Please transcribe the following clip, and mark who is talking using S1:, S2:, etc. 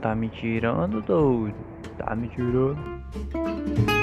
S1: tá me tirando, doido? Tá me tirando?